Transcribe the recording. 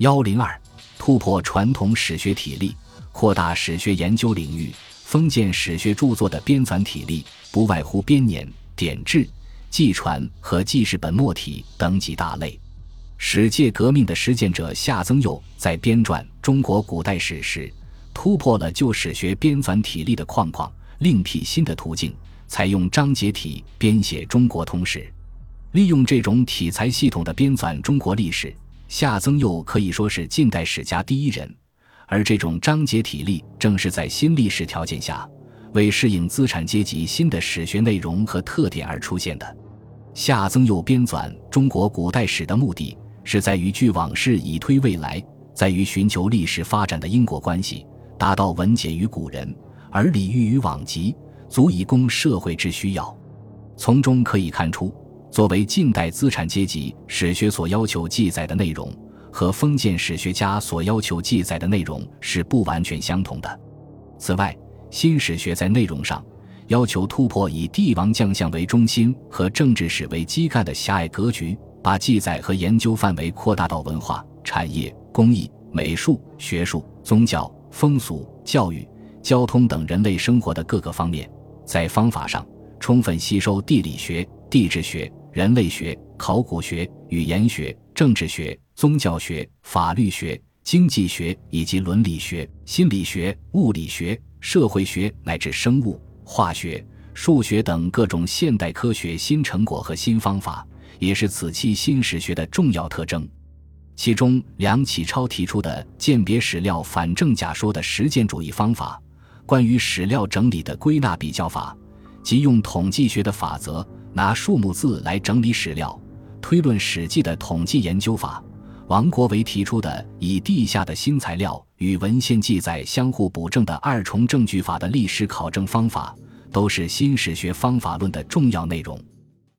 幺零二，突破传统史学体例，扩大史学研究领域。封建史学著作的编纂体例，不外乎编年、典志、纪传和记事本末体等几大类。史界革命的实践者夏曾佑在编撰中国古代史时，突破了旧史学编纂体例的框框，另辟新的途径，采用章节体编写中国通史。利用这种体裁系统的编纂中国历史，夏曾佑可以说是近代史家第一人。而这种章节体例，正是在新历史条件下，为适应资产阶级新的史学内容和特点而出现的。夏曾佑编纂中国古代史的目的。是在于据往事以推未来，在于寻求历史发展的因果关系，达到文解于古人，而礼遇于往极，足以供社会之需要。从中可以看出，作为近代资产阶级史学所要求记载的内容，和封建史学家所要求记载的内容是不完全相同的。此外，新史学在内容上要求突破以帝王将相为中心和政治史为基干的狭隘格局。把记载和研究范围扩大到文化、产业、工艺、美术、学术、宗教、风俗、教育、交通等人类生活的各个方面。在方法上，充分吸收地理学、地质学、人类学、考古学、语言学、政治学、宗教学、法律学、经济学以及伦理学、心理学、物理学、社会学乃至生物、化学、数学等各种现代科学新成果和新方法。也是此期新史学的重要特征，其中梁启超提出的鉴别史料反正假说的实践主义方法，关于史料整理的归纳比较法，即用统计学的法则拿数目字来整理史料，推论史记的统计研究法，王国维提出的以地下的新材料与文献记载相互补正的二重证据法的历史考证方法，都是新史学方法论的重要内容。